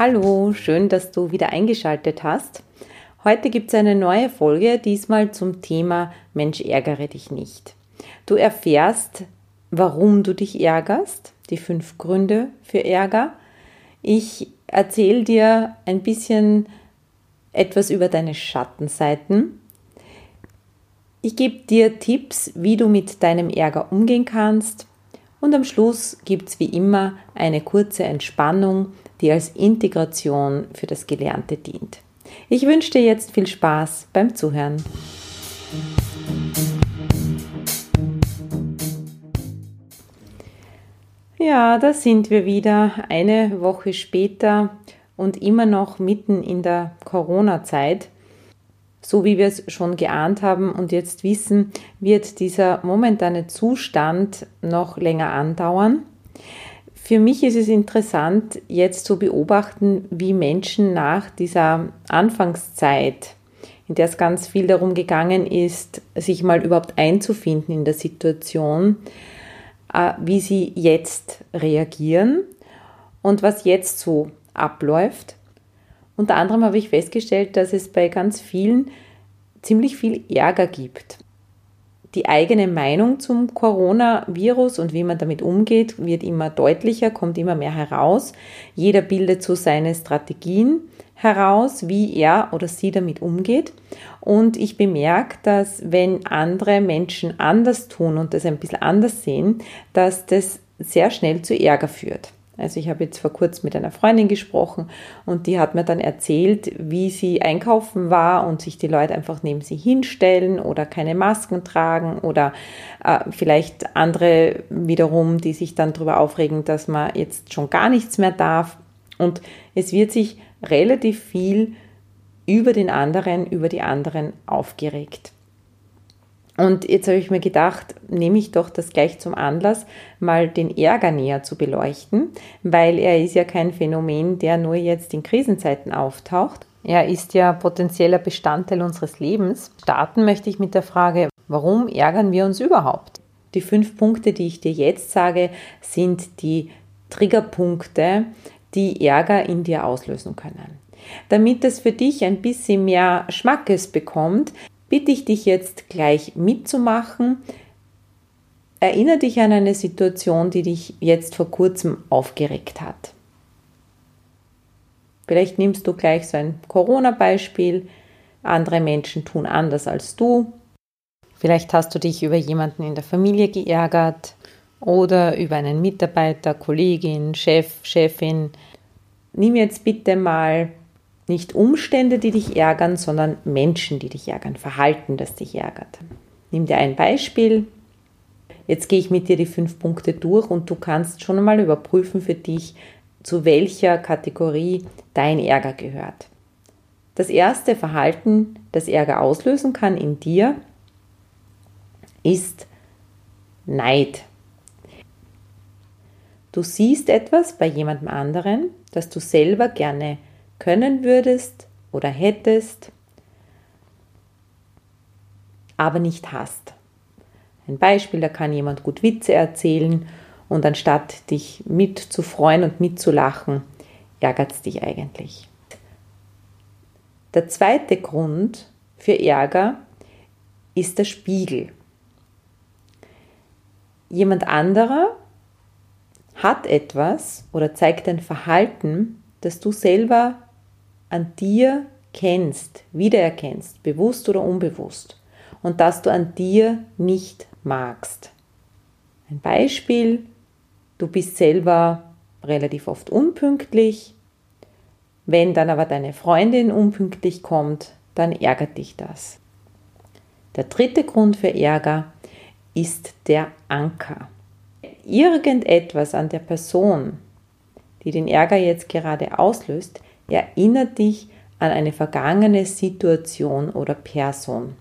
Hallo, schön, dass du wieder eingeschaltet hast. Heute gibt es eine neue Folge, diesmal zum Thema Mensch ärgere dich nicht. Du erfährst, warum du dich ärgerst, die fünf Gründe für Ärger. Ich erzähle dir ein bisschen etwas über deine Schattenseiten. Ich gebe dir Tipps, wie du mit deinem Ärger umgehen kannst. Und am Schluss gibt es wie immer eine kurze Entspannung, die als Integration für das Gelernte dient. Ich wünsche dir jetzt viel Spaß beim Zuhören. Ja, da sind wir wieder eine Woche später und immer noch mitten in der Corona-Zeit. So wie wir es schon geahnt haben und jetzt wissen, wird dieser momentane Zustand noch länger andauern. Für mich ist es interessant, jetzt zu beobachten, wie Menschen nach dieser Anfangszeit, in der es ganz viel darum gegangen ist, sich mal überhaupt einzufinden in der Situation, äh, wie sie jetzt reagieren und was jetzt so abläuft. Unter anderem habe ich festgestellt, dass es bei ganz vielen ziemlich viel Ärger gibt die eigene Meinung zum Coronavirus und wie man damit umgeht, wird immer deutlicher, kommt immer mehr heraus. Jeder bildet so seine Strategien heraus, wie er oder sie damit umgeht. Und ich bemerke, dass wenn andere Menschen anders tun und das ein bisschen anders sehen, dass das sehr schnell zu Ärger führt. Also ich habe jetzt vor kurzem mit einer Freundin gesprochen und die hat mir dann erzählt, wie sie einkaufen war und sich die Leute einfach neben sie hinstellen oder keine Masken tragen oder äh, vielleicht andere wiederum, die sich dann darüber aufregen, dass man jetzt schon gar nichts mehr darf. Und es wird sich relativ viel über den anderen, über die anderen aufgeregt. Und jetzt habe ich mir gedacht, nehme ich doch das gleich zum Anlass, mal den Ärger näher zu beleuchten, weil er ist ja kein Phänomen, der nur jetzt in Krisenzeiten auftaucht. Er ist ja potenzieller Bestandteil unseres Lebens. Starten möchte ich mit der Frage, warum ärgern wir uns überhaupt? Die fünf Punkte, die ich dir jetzt sage, sind die Triggerpunkte, die Ärger in dir auslösen können. Damit es für dich ein bisschen mehr Schmackes bekommt, bitte ich dich jetzt gleich mitzumachen. Erinnere dich an eine Situation, die dich jetzt vor kurzem aufgeregt hat. Vielleicht nimmst du gleich so ein Corona-Beispiel. Andere Menschen tun anders als du. Vielleicht hast du dich über jemanden in der Familie geärgert oder über einen Mitarbeiter, Kollegin, Chef, Chefin. Nimm jetzt bitte mal nicht Umstände, die dich ärgern, sondern Menschen, die dich ärgern, Verhalten, das dich ärgert. Nimm dir ein Beispiel. Jetzt gehe ich mit dir die fünf Punkte durch und du kannst schon einmal überprüfen für dich, zu welcher Kategorie dein Ärger gehört. Das erste Verhalten, das Ärger auslösen kann in dir, ist Neid. Du siehst etwas bei jemandem anderen, das du selber gerne können würdest oder hättest, aber nicht hast. Ein Beispiel, da kann jemand gut Witze erzählen und anstatt dich mitzufreuen und mitzulachen, ärgert es dich eigentlich. Der zweite Grund für Ärger ist der Spiegel. Jemand anderer hat etwas oder zeigt ein Verhalten, das du selber an dir kennst, wiedererkennst, bewusst oder unbewusst, und das du an dir nicht magst. Ein Beispiel, du bist selber relativ oft unpünktlich, wenn dann aber deine Freundin unpünktlich kommt, dann ärgert dich das. Der dritte Grund für Ärger ist der Anker. Irgendetwas an der Person, die den Ärger jetzt gerade auslöst, erinnert dich an eine vergangene Situation oder Person.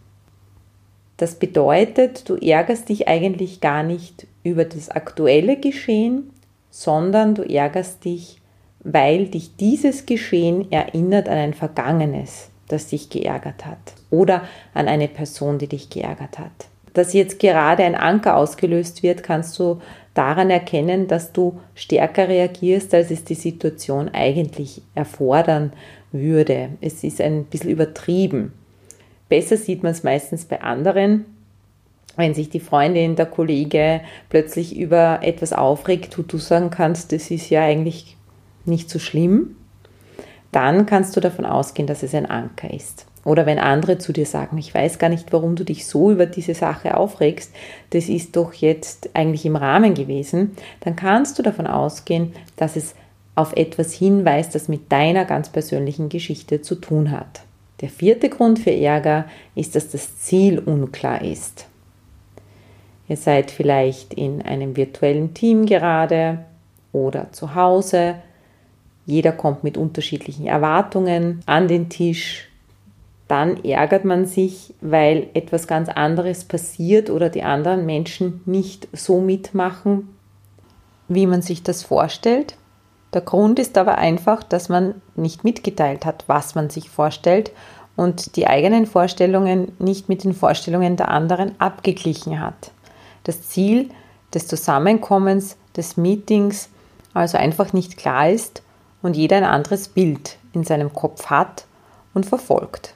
Das bedeutet, du ärgerst dich eigentlich gar nicht über das aktuelle Geschehen, sondern du ärgerst dich, weil dich dieses Geschehen erinnert an ein vergangenes, das dich geärgert hat oder an eine Person, die dich geärgert hat. Dass jetzt gerade ein Anker ausgelöst wird, kannst du daran erkennen, dass du stärker reagierst, als es die Situation eigentlich erfordern würde. Es ist ein bisschen übertrieben. Besser sieht man es meistens bei anderen, wenn sich die Freundin, der Kollege plötzlich über etwas aufregt, wo du sagen kannst, das ist ja eigentlich nicht so schlimm, dann kannst du davon ausgehen, dass es ein Anker ist. Oder wenn andere zu dir sagen, ich weiß gar nicht, warum du dich so über diese Sache aufregst, das ist doch jetzt eigentlich im Rahmen gewesen, dann kannst du davon ausgehen, dass es auf etwas hinweist, das mit deiner ganz persönlichen Geschichte zu tun hat. Der vierte Grund für Ärger ist, dass das Ziel unklar ist. Ihr seid vielleicht in einem virtuellen Team gerade oder zu Hause. Jeder kommt mit unterschiedlichen Erwartungen an den Tisch. Dann ärgert man sich, weil etwas ganz anderes passiert oder die anderen Menschen nicht so mitmachen, wie man sich das vorstellt. Der Grund ist aber einfach, dass man nicht mitgeteilt hat, was man sich vorstellt und die eigenen Vorstellungen nicht mit den Vorstellungen der anderen abgeglichen hat das Ziel des Zusammenkommens, des Meetings also einfach nicht klar ist und jeder ein anderes Bild in seinem Kopf hat und verfolgt.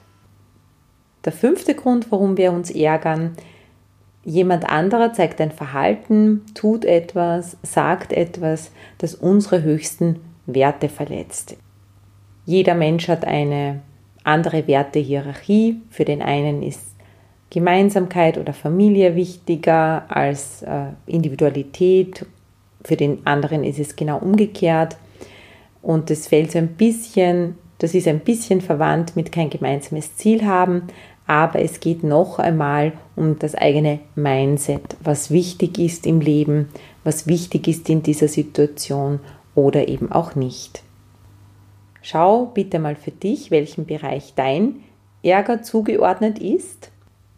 Der fünfte Grund, warum wir uns ärgern, jemand anderer zeigt ein Verhalten, tut etwas, sagt etwas, das unsere höchsten Werte verletzt. Jeder Mensch hat eine andere Wertehierarchie. Für den einen ist Gemeinsamkeit oder Familie wichtiger als äh, Individualität. Für den anderen ist es genau umgekehrt. Und das fällt so ein bisschen, das ist ein bisschen verwandt mit kein gemeinsames Ziel haben, aber es geht noch einmal um das eigene Mindset, was wichtig ist im Leben, was wichtig ist in dieser Situation oder eben auch nicht. Schau bitte mal für dich, welchem Bereich dein Ärger zugeordnet ist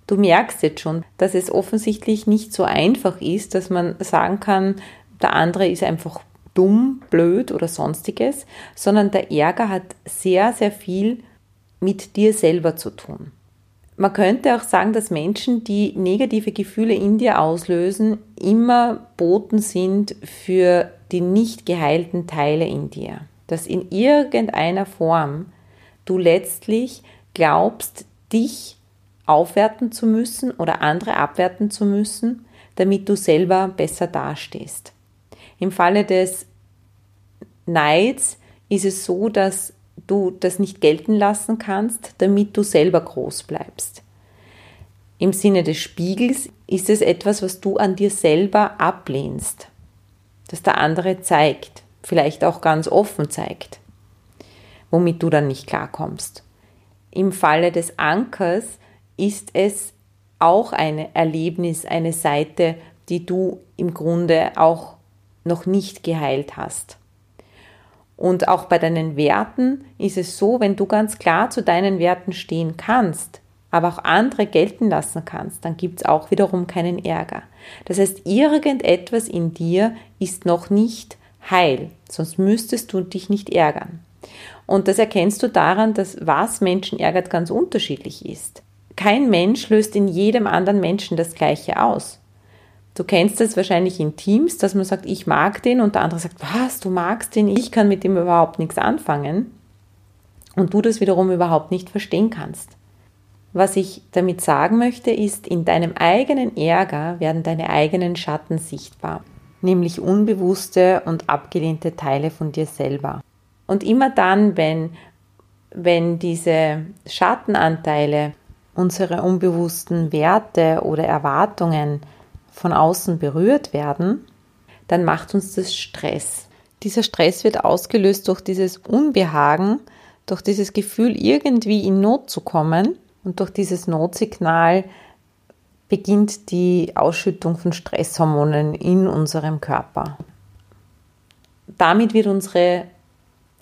Du merkst jetzt schon, dass es offensichtlich nicht so einfach ist, dass man sagen kann, der andere ist einfach dumm, blöd oder sonstiges, sondern der Ärger hat sehr, sehr viel mit dir selber zu tun. Man könnte auch sagen, dass Menschen, die negative Gefühle in dir auslösen, immer Boten sind für die nicht geheilten Teile in dir. Dass in irgendeiner Form du letztlich glaubst, dich aufwerten zu müssen oder andere abwerten zu müssen, damit du selber besser dastehst. Im Falle des Neids ist es so, dass du das nicht gelten lassen kannst, damit du selber groß bleibst. Im Sinne des Spiegels ist es etwas, was du an dir selber ablehnst, das der andere zeigt, vielleicht auch ganz offen zeigt, womit du dann nicht klarkommst. Im Falle des Ankers ist es auch ein Erlebnis, eine Seite, die du im Grunde auch noch nicht geheilt hast. Und auch bei deinen Werten ist es so, wenn du ganz klar zu deinen Werten stehen kannst, aber auch andere gelten lassen kannst, dann gibt es auch wiederum keinen Ärger. Das heißt, irgendetwas in dir ist noch nicht heil, sonst müsstest du dich nicht ärgern. Und das erkennst du daran, dass was Menschen ärgert ganz unterschiedlich ist kein Mensch löst in jedem anderen Menschen das Gleiche aus. Du kennst das wahrscheinlich in Teams, dass man sagt, ich mag den und der andere sagt, was, du magst den, ich kann mit dem überhaupt nichts anfangen und du das wiederum überhaupt nicht verstehen kannst. Was ich damit sagen möchte, ist, in deinem eigenen Ärger werden deine eigenen Schatten sichtbar, nämlich unbewusste und abgelehnte Teile von dir selber. Und immer dann, wenn, wenn diese Schattenanteile unsere unbewussten Werte oder Erwartungen von außen berührt werden, dann macht uns das Stress. Dieser Stress wird ausgelöst durch dieses Unbehagen, durch dieses Gefühl, irgendwie in Not zu kommen und durch dieses Notsignal beginnt die Ausschüttung von Stresshormonen in unserem Körper. Damit wird unsere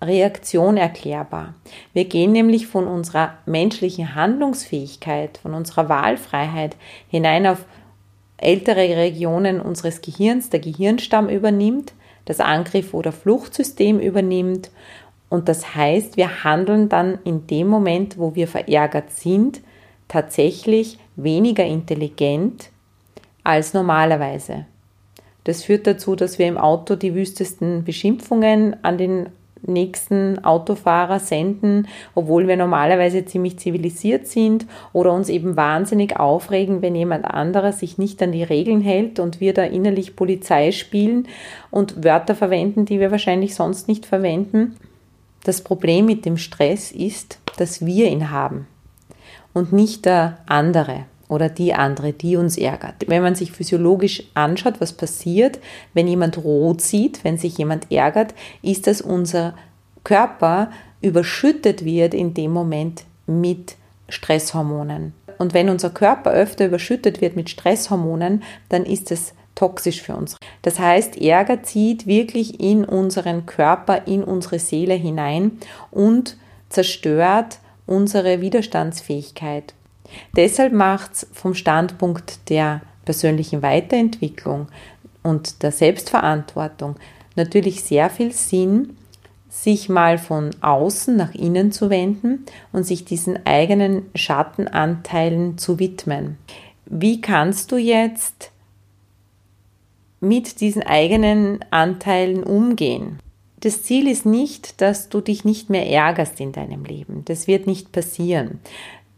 Reaktion erklärbar. Wir gehen nämlich von unserer menschlichen Handlungsfähigkeit, von unserer Wahlfreiheit hinein auf ältere Regionen unseres Gehirns, der Gehirnstamm übernimmt, das Angriff- oder Fluchtsystem übernimmt. Und das heißt, wir handeln dann in dem Moment, wo wir verärgert sind, tatsächlich weniger intelligent als normalerweise. Das führt dazu, dass wir im Auto die wüstesten Beschimpfungen an den nächsten Autofahrer senden, obwohl wir normalerweise ziemlich zivilisiert sind oder uns eben wahnsinnig aufregen, wenn jemand anderer sich nicht an die Regeln hält und wir da innerlich Polizei spielen und Wörter verwenden, die wir wahrscheinlich sonst nicht verwenden. Das Problem mit dem Stress ist, dass wir ihn haben und nicht der andere oder die andere, die uns ärgert. Wenn man sich physiologisch anschaut, was passiert, wenn jemand rot sieht, wenn sich jemand ärgert, ist, dass unser Körper überschüttet wird in dem Moment mit Stresshormonen. Und wenn unser Körper öfter überschüttet wird mit Stresshormonen, dann ist es toxisch für uns. Das heißt, Ärger zieht wirklich in unseren Körper, in unsere Seele hinein und zerstört unsere Widerstandsfähigkeit. Deshalb macht es vom Standpunkt der persönlichen Weiterentwicklung und der Selbstverantwortung natürlich sehr viel Sinn, sich mal von außen nach innen zu wenden und sich diesen eigenen Schattenanteilen zu widmen. Wie kannst du jetzt mit diesen eigenen Anteilen umgehen? Das Ziel ist nicht, dass du dich nicht mehr ärgerst in deinem Leben. Das wird nicht passieren.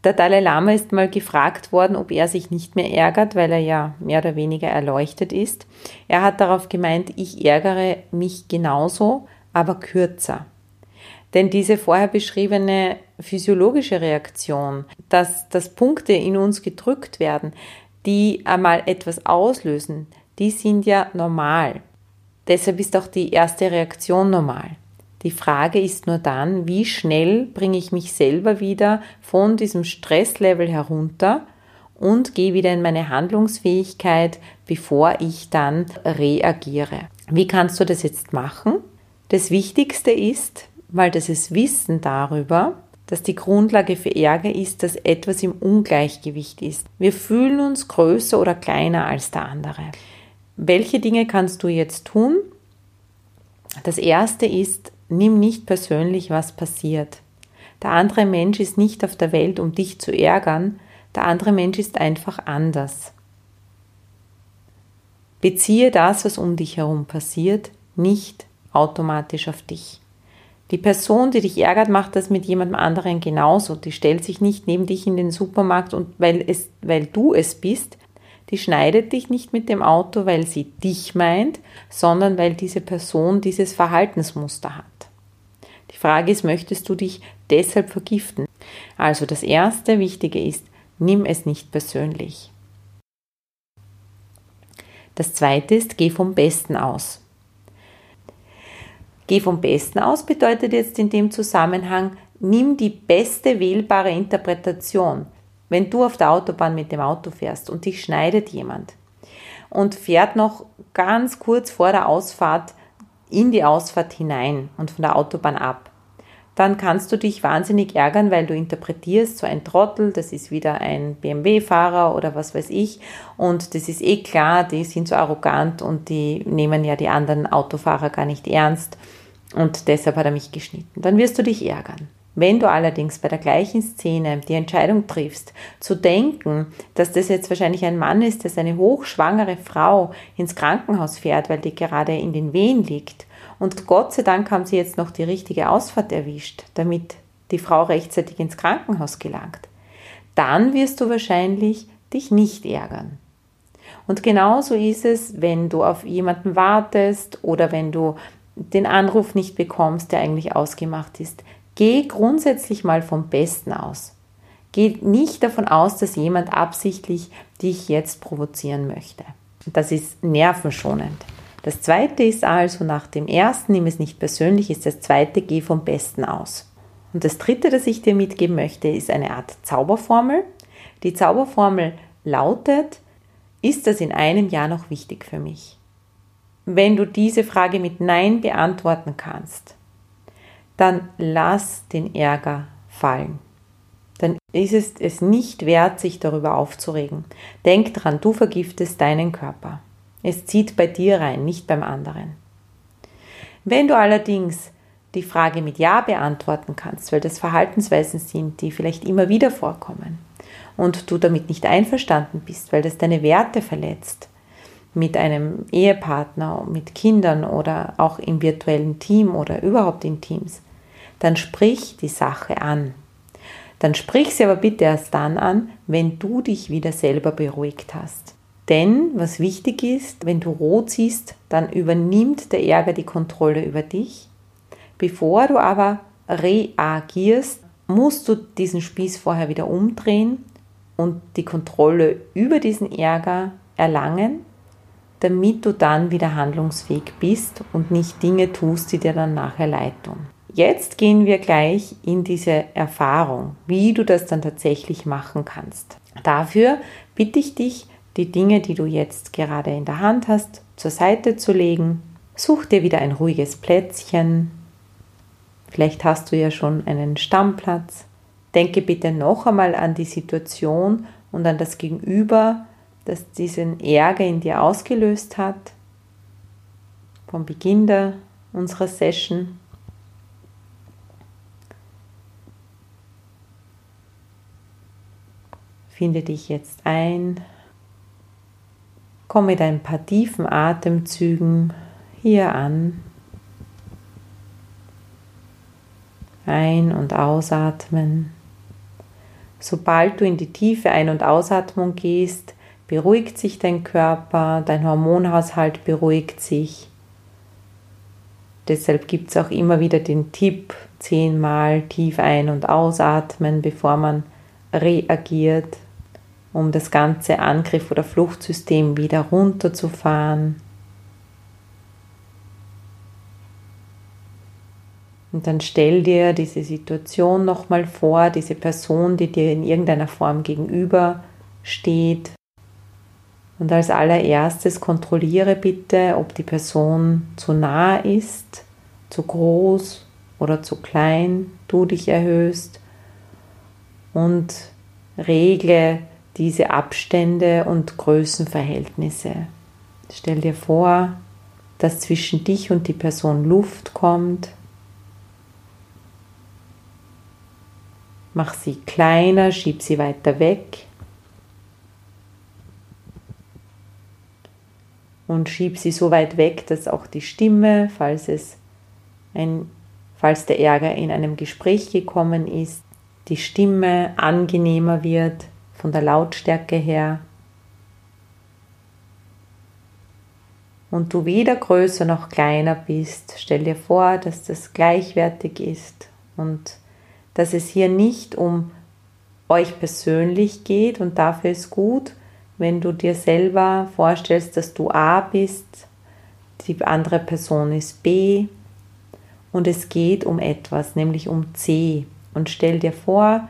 Der Dalai Lama ist mal gefragt worden, ob er sich nicht mehr ärgert, weil er ja mehr oder weniger erleuchtet ist. Er hat darauf gemeint, ich ärgere mich genauso, aber kürzer. Denn diese vorher beschriebene physiologische Reaktion, dass, dass Punkte in uns gedrückt werden, die einmal etwas auslösen, die sind ja normal. Deshalb ist auch die erste Reaktion normal. Die Frage ist nur dann, wie schnell bringe ich mich selber wieder von diesem Stresslevel herunter und gehe wieder in meine Handlungsfähigkeit, bevor ich dann reagiere. Wie kannst du das jetzt machen? Das Wichtigste ist, weil das ist Wissen darüber, dass die Grundlage für Ärger ist, dass etwas im Ungleichgewicht ist. Wir fühlen uns größer oder kleiner als der andere. Welche Dinge kannst du jetzt tun? Das erste ist, Nimm nicht persönlich, was passiert. Der andere Mensch ist nicht auf der Welt, um dich zu ärgern, der andere Mensch ist einfach anders. Beziehe das, was um dich herum passiert, nicht automatisch auf dich. Die Person, die dich ärgert, macht das mit jemandem anderen genauso. Die stellt sich nicht neben dich in den Supermarkt und weil, es, weil du es bist, die schneidet dich nicht mit dem Auto, weil sie dich meint, sondern weil diese Person dieses Verhaltensmuster hat. Frage ist, möchtest du dich deshalb vergiften? Also das erste Wichtige ist, nimm es nicht persönlich. Das zweite ist, geh vom Besten aus. Geh vom Besten aus bedeutet jetzt in dem Zusammenhang, nimm die beste wählbare Interpretation. Wenn du auf der Autobahn mit dem Auto fährst und dich schneidet jemand und fährt noch ganz kurz vor der Ausfahrt in die Ausfahrt hinein und von der Autobahn ab, dann kannst du dich wahnsinnig ärgern, weil du interpretierst, so ein Trottel, das ist wieder ein BMW-Fahrer oder was weiß ich. Und das ist eh klar, die sind so arrogant und die nehmen ja die anderen Autofahrer gar nicht ernst. Und deshalb hat er mich geschnitten. Dann wirst du dich ärgern. Wenn du allerdings bei der gleichen Szene die Entscheidung triffst, zu denken, dass das jetzt wahrscheinlich ein Mann ist, der seine hochschwangere Frau ins Krankenhaus fährt, weil die gerade in den Wehen liegt, und Gott sei Dank haben sie jetzt noch die richtige Ausfahrt erwischt, damit die Frau rechtzeitig ins Krankenhaus gelangt, dann wirst du wahrscheinlich dich nicht ärgern. Und genauso ist es, wenn du auf jemanden wartest oder wenn du den Anruf nicht bekommst, der eigentlich ausgemacht ist. Geh grundsätzlich mal vom Besten aus. Geh nicht davon aus, dass jemand absichtlich dich jetzt provozieren möchte. Das ist nervenschonend. Das zweite ist also nach dem ersten, nimm es nicht persönlich, ist das zweite, geh vom Besten aus. Und das dritte, das ich dir mitgeben möchte, ist eine Art Zauberformel. Die Zauberformel lautet, ist das in einem Jahr noch wichtig für mich? Wenn du diese Frage mit Nein beantworten kannst, dann lass den Ärger fallen. Dann ist es es nicht wert, sich darüber aufzuregen. Denk dran, du vergiftest deinen Körper. Es zieht bei dir rein, nicht beim anderen. Wenn du allerdings die Frage mit Ja beantworten kannst, weil das Verhaltensweisen sind, die vielleicht immer wieder vorkommen und du damit nicht einverstanden bist, weil das deine Werte verletzt, mit einem Ehepartner, mit Kindern oder auch im virtuellen Team oder überhaupt in Teams, dann sprich die Sache an. Dann sprich sie aber bitte erst dann an, wenn du dich wieder selber beruhigt hast. Denn was wichtig ist, wenn du rot siehst, dann übernimmt der Ärger die Kontrolle über dich. Bevor du aber reagierst, musst du diesen Spieß vorher wieder umdrehen und die Kontrolle über diesen Ärger erlangen, damit du dann wieder handlungsfähig bist und nicht Dinge tust, die dir dann nachher leid tun. Jetzt gehen wir gleich in diese Erfahrung, wie du das dann tatsächlich machen kannst. Dafür bitte ich dich, die Dinge, die du jetzt gerade in der Hand hast, zur Seite zu legen. Such dir wieder ein ruhiges Plätzchen. Vielleicht hast du ja schon einen Stammplatz. Denke bitte noch einmal an die Situation und an das Gegenüber, das diesen Ärger in dir ausgelöst hat. Vom Beginn der, unserer Session. Finde dich jetzt ein. Komm mit ein paar tiefen Atemzügen hier an. Ein- und ausatmen. Sobald du in die tiefe Ein- und Ausatmung gehst, beruhigt sich dein Körper, dein Hormonhaushalt beruhigt sich. Deshalb gibt es auch immer wieder den Tipp, zehnmal tief ein- und ausatmen, bevor man reagiert, um das ganze Angriff- oder Fluchtsystem wieder runterzufahren. Und dann stell dir diese Situation nochmal vor, diese Person, die dir in irgendeiner Form gegenüber steht. Und als allererstes kontrolliere bitte, ob die Person zu nah ist, zu groß oder zu klein, du dich erhöhst und regle diese Abstände und Größenverhältnisse. Stell dir vor, dass zwischen dich und die Person Luft kommt Mach sie kleiner, schieb sie weiter weg. Und schieb sie so weit weg, dass auch die Stimme, falls es ein, falls der Ärger in einem Gespräch gekommen ist, die Stimme angenehmer wird von der Lautstärke her. Und du weder größer noch kleiner bist, stell dir vor, dass das gleichwertig ist und dass es hier nicht um euch persönlich geht und dafür ist gut, wenn du dir selber vorstellst, dass du A bist, die andere Person ist B und es geht um etwas, nämlich um C. Und stell dir vor,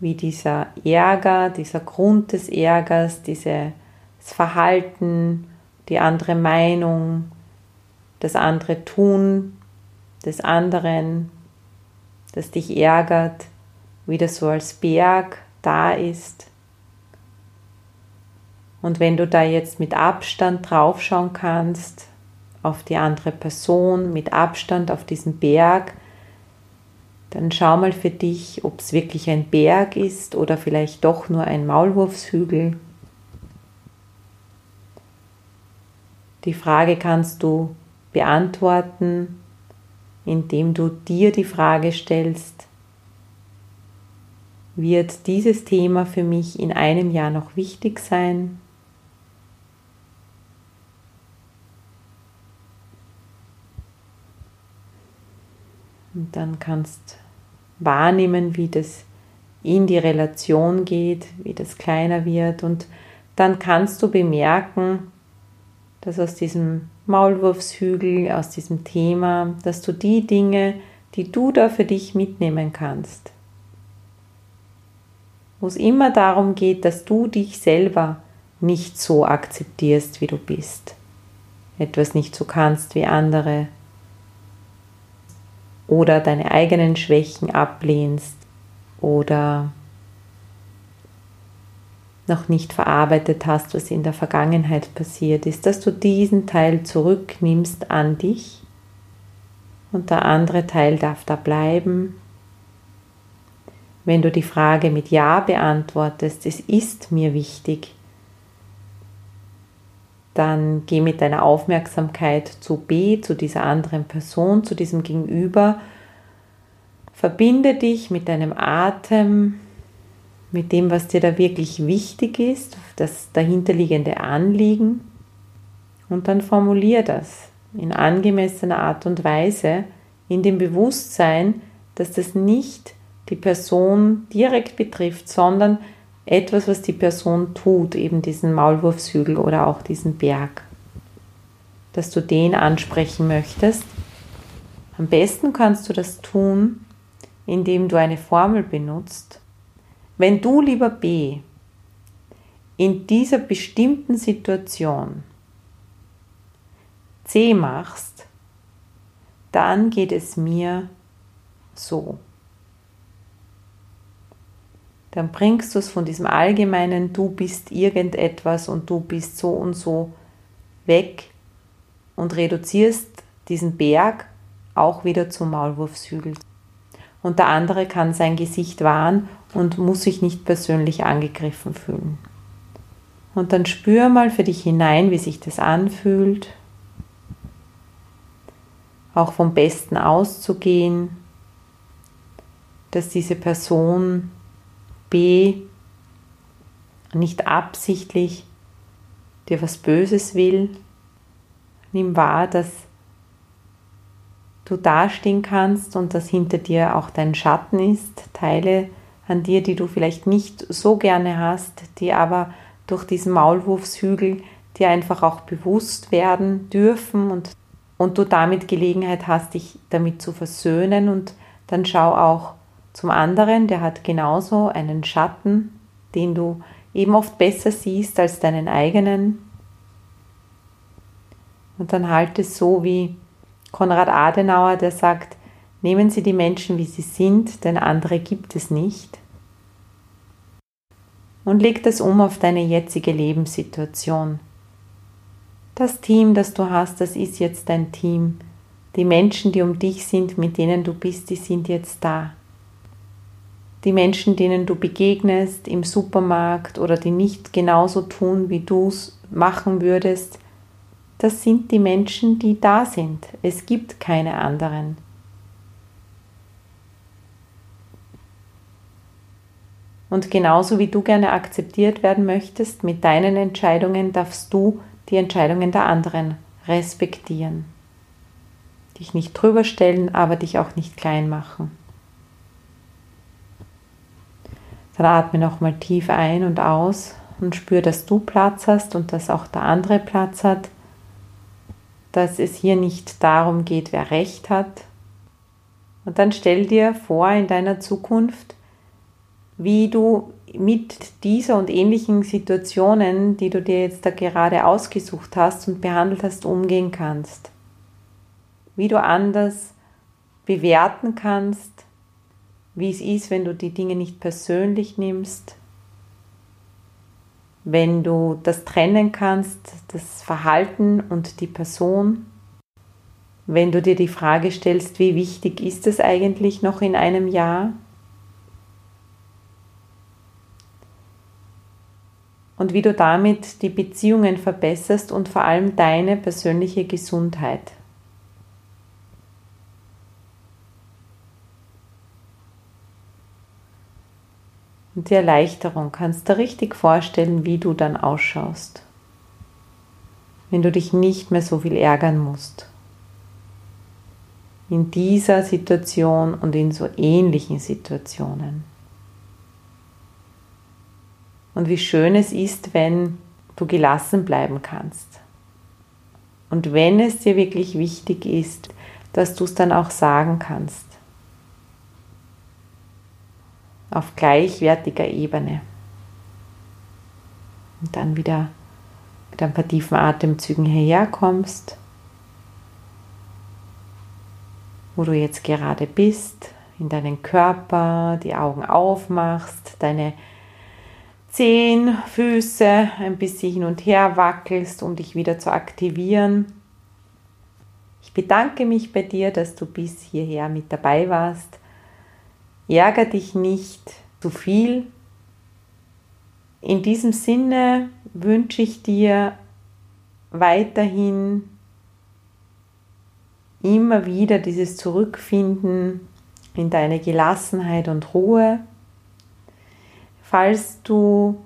wie dieser Ärger, dieser Grund des Ärgers, dieses Verhalten, die andere Meinung, das andere Tun des anderen das dich ärgert, wieder so als Berg da ist. Und wenn du da jetzt mit Abstand draufschauen kannst, auf die andere Person, mit Abstand auf diesen Berg, dann schau mal für dich, ob es wirklich ein Berg ist oder vielleicht doch nur ein Maulwurfshügel. Die Frage kannst du beantworten, indem du dir die Frage stellst, wird dieses Thema für mich in einem Jahr noch wichtig sein? Und dann kannst wahrnehmen, wie das in die Relation geht, wie das kleiner wird. Und dann kannst du bemerken, dass aus diesem Maulwurfshügel, aus diesem Thema, dass du die Dinge, die du da für dich mitnehmen kannst, wo es immer darum geht, dass du dich selber nicht so akzeptierst, wie du bist, etwas nicht so kannst wie andere, oder deine eigenen Schwächen ablehnst oder noch nicht verarbeitet hast, was in der Vergangenheit passiert ist, dass du diesen Teil zurücknimmst an dich und der andere Teil darf da bleiben. Wenn du die Frage mit Ja beantwortest, es ist mir wichtig, dann geh mit deiner Aufmerksamkeit zu B, zu dieser anderen Person, zu diesem Gegenüber. Verbinde dich mit deinem Atem, mit dem, was dir da wirklich wichtig ist, das dahinterliegende Anliegen. Und dann formulier das in angemessener Art und Weise, in dem Bewusstsein, dass das nicht die Person direkt betrifft, sondern etwas, was die Person tut, eben diesen Maulwurfshügel oder auch diesen Berg, dass du den ansprechen möchtest. Am besten kannst du das tun, indem du eine Formel benutzt. Wenn du, lieber B, in dieser bestimmten Situation C machst, dann geht es mir so dann bringst du es von diesem allgemeinen Du bist irgendetwas und du bist so und so weg und reduzierst diesen Berg auch wieder zum Maulwurfshügel. Und der andere kann sein Gesicht wahren und muss sich nicht persönlich angegriffen fühlen. Und dann spür mal für dich hinein, wie sich das anfühlt. Auch vom Besten auszugehen, dass diese Person B nicht absichtlich dir was Böses will. Nimm wahr, dass du dastehen kannst und dass hinter dir auch dein Schatten ist, Teile an dir, die du vielleicht nicht so gerne hast, die aber durch diesen Maulwurfshügel dir einfach auch bewusst werden dürfen und, und du damit Gelegenheit hast, dich damit zu versöhnen und dann schau auch, zum anderen, der hat genauso einen Schatten, den du eben oft besser siehst als deinen eigenen. Und dann halt es so wie Konrad Adenauer, der sagt, nehmen Sie die Menschen, wie sie sind, denn andere gibt es nicht. Und leg das um auf deine jetzige Lebenssituation. Das Team, das du hast, das ist jetzt dein Team. Die Menschen, die um dich sind, mit denen du bist, die sind jetzt da die Menschen, denen du begegnest im Supermarkt oder die nicht genauso tun, wie du es machen würdest, das sind die Menschen, die da sind. Es gibt keine anderen. Und genauso wie du gerne akzeptiert werden möchtest mit deinen Entscheidungen, darfst du die Entscheidungen der anderen respektieren. Dich nicht drüber stellen, aber dich auch nicht klein machen. Dann atme nochmal tief ein und aus und spür, dass du Platz hast und dass auch der andere Platz hat. Dass es hier nicht darum geht, wer recht hat. Und dann stell dir vor in deiner Zukunft, wie du mit dieser und ähnlichen Situationen, die du dir jetzt da gerade ausgesucht hast und behandelt hast, umgehen kannst. Wie du anders bewerten kannst, wie es ist, wenn du die Dinge nicht persönlich nimmst, wenn du das trennen kannst, das Verhalten und die Person, wenn du dir die Frage stellst, wie wichtig ist es eigentlich noch in einem Jahr? Und wie du damit die Beziehungen verbesserst und vor allem deine persönliche Gesundheit. Und die Erleichterung kannst du richtig vorstellen, wie du dann ausschaust, wenn du dich nicht mehr so viel ärgern musst. In dieser Situation und in so ähnlichen Situationen. Und wie schön es ist, wenn du gelassen bleiben kannst. Und wenn es dir wirklich wichtig ist, dass du es dann auch sagen kannst auf gleichwertiger Ebene. Und dann wieder mit ein paar tiefen Atemzügen hierher kommst. wo du jetzt gerade bist, in deinen Körper, die Augen aufmachst, deine Zehen, Füße ein bisschen hin und her wackelst, um dich wieder zu aktivieren. Ich bedanke mich bei dir, dass du bis hierher mit dabei warst. Ärger dich nicht zu viel. In diesem Sinne wünsche ich dir weiterhin immer wieder dieses Zurückfinden in deine Gelassenheit und Ruhe. Falls du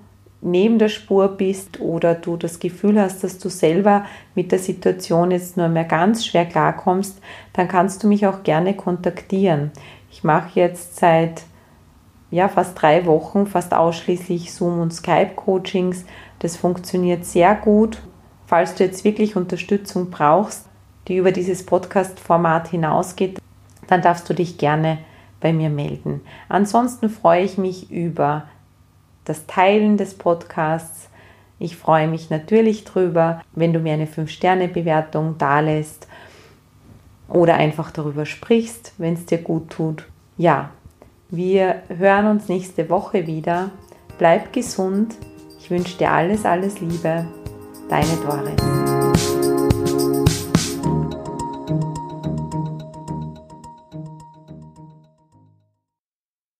neben der Spur bist oder du das Gefühl hast, dass du selber mit der Situation jetzt nur mehr ganz schwer klarkommst, dann kannst du mich auch gerne kontaktieren. Ich mache jetzt seit ja, fast drei Wochen fast ausschließlich Zoom- und Skype-Coachings. Das funktioniert sehr gut. Falls du jetzt wirklich Unterstützung brauchst, die über dieses Podcast-Format hinausgeht, dann darfst du dich gerne bei mir melden. Ansonsten freue ich mich über das Teilen des Podcasts. Ich freue mich natürlich drüber, wenn du mir eine 5-Sterne-Bewertung dalässt oder einfach darüber sprichst, wenn es dir gut tut. Ja, wir hören uns nächste Woche wieder. Bleib gesund. Ich wünsche dir alles, alles Liebe. Deine Doris.